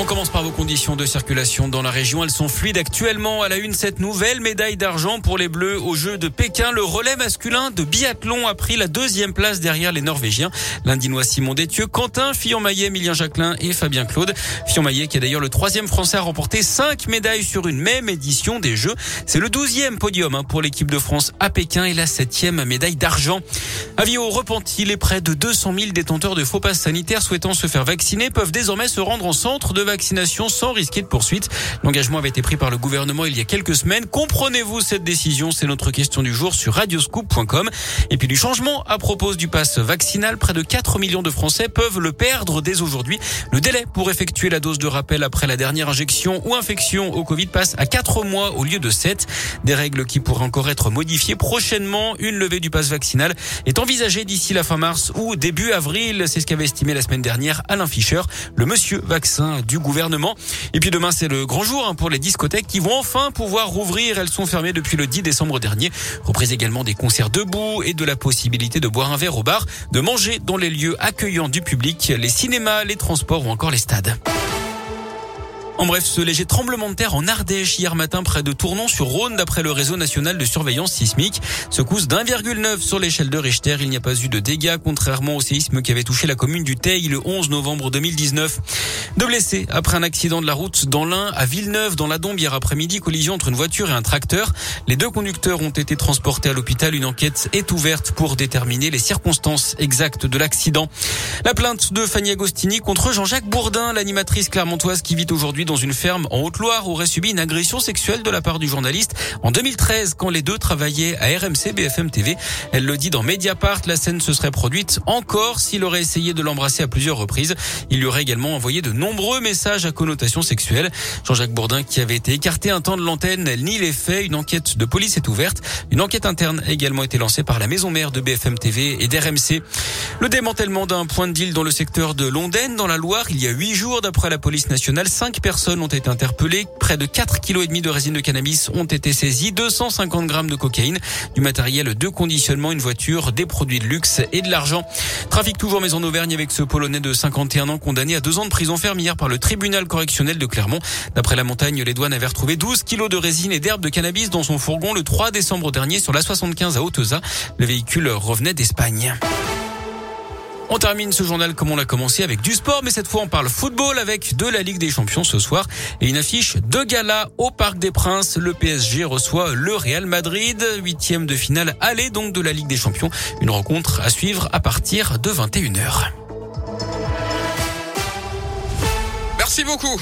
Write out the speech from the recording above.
On commence par vos conditions de circulation dans la région. Elles sont fluides actuellement. À la une, cette nouvelle médaille d'argent pour les Bleus aux Jeux de Pékin. Le relais masculin de biathlon a pris la deuxième place derrière les Norvégiens. L'Indinois Simon Détieux, Quentin Fillon-Maillet, Emilien Jacquelin et Fabien Claude. Fillon-Maillet qui est d'ailleurs le troisième français à remporter cinq médailles sur une même édition des Jeux. C'est le douzième podium hein, pour l'équipe de France à Pékin et la septième médaille d'argent. Avis au repenti, les près de 200 000 détenteurs de faux passes sanitaires souhaitant se faire vacciner peuvent désormais se rendre en centre de vaccination sans risquer de poursuite. L'engagement avait été pris par le gouvernement il y a quelques semaines. Comprenez-vous cette décision? C'est notre question du jour sur radioscoop.com. Et puis du changement à propos du pass vaccinal, près de 4 millions de Français peuvent le perdre dès aujourd'hui. Le délai pour effectuer la dose de rappel après la dernière injection ou infection au Covid passe à 4 mois au lieu de 7. Des règles qui pourraient encore être modifiées prochainement. Une levée du pass vaccinal est envisagée d'ici la fin mars ou début avril. C'est ce qu'avait estimé la semaine dernière Alain Fischer, le monsieur vaccin du gouvernement. Et puis demain, c'est le grand jour hein, pour les discothèques qui vont enfin pouvoir rouvrir. Elles sont fermées depuis le 10 décembre dernier. Reprise également des concerts debout et de la possibilité de boire un verre au bar, de manger dans les lieux accueillants du public, les cinémas, les transports ou encore les stades. En bref, ce léger tremblement de terre en Ardèche hier matin près de Tournon-sur-Rhône d'après le réseau national de surveillance sismique. Secousse d'1,9 sur l'échelle de Richter. Il n'y a pas eu de dégâts contrairement au séisme qui avait touché la commune du Teil le 11 novembre 2019. Deux blessés après un accident de la route dans l'Ain à Villeneuve dans la Dombe hier après-midi. Collision entre une voiture et un tracteur. Les deux conducteurs ont été transportés à l'hôpital. Une enquête est ouverte pour déterminer les circonstances exactes de l'accident. La plainte de Fanny Agostini contre Jean-Jacques Bourdin, l'animatrice clermontoise qui vit aujourd'hui dans une ferme en Haute-Loire aurait subi une agression sexuelle de la part du journaliste en 2013 quand les deux travaillaient à RMC BFM TV. Elle le dit dans Mediapart, la scène se serait produite encore s'il aurait essayé de l'embrasser à plusieurs reprises. Il lui aurait également envoyé de nombreux messages à connotation sexuelle. Jean-Jacques Bourdin qui avait été écarté un temps de l'antenne nie les faits. Une enquête de police est ouverte. Une enquête interne a également été lancée par la maison mère de BFM TV et d'RMC. Le démantèlement d'un point de deal dans le secteur de Londaine, dans la Loire, il y a huit jours, d'après la police nationale, cinq personnes ont été interpellées. Près de 4 kg de résine de cannabis ont été saisis, 250 grammes de cocaïne, du matériel de conditionnement, une voiture, des produits de luxe et de l'argent. Trafic toujours mais en Auvergne avec ce Polonais de 51 ans condamné à deux ans de prison ferme hier par le tribunal correctionnel de Clermont. D'après la montagne, les douanes avaient retrouvé 12 kilos de résine et d'herbe de cannabis dans son fourgon le 3 décembre dernier sur la 75 à Hauteza. Le véhicule revenait d'Espagne. On termine ce journal comme on l'a commencé avec du sport, mais cette fois on parle football avec de la Ligue des Champions ce soir et une affiche de gala au Parc des Princes. Le PSG reçoit le Real Madrid, huitième de finale aller donc de la Ligue des Champions. Une rencontre à suivre à partir de 21h. Merci beaucoup.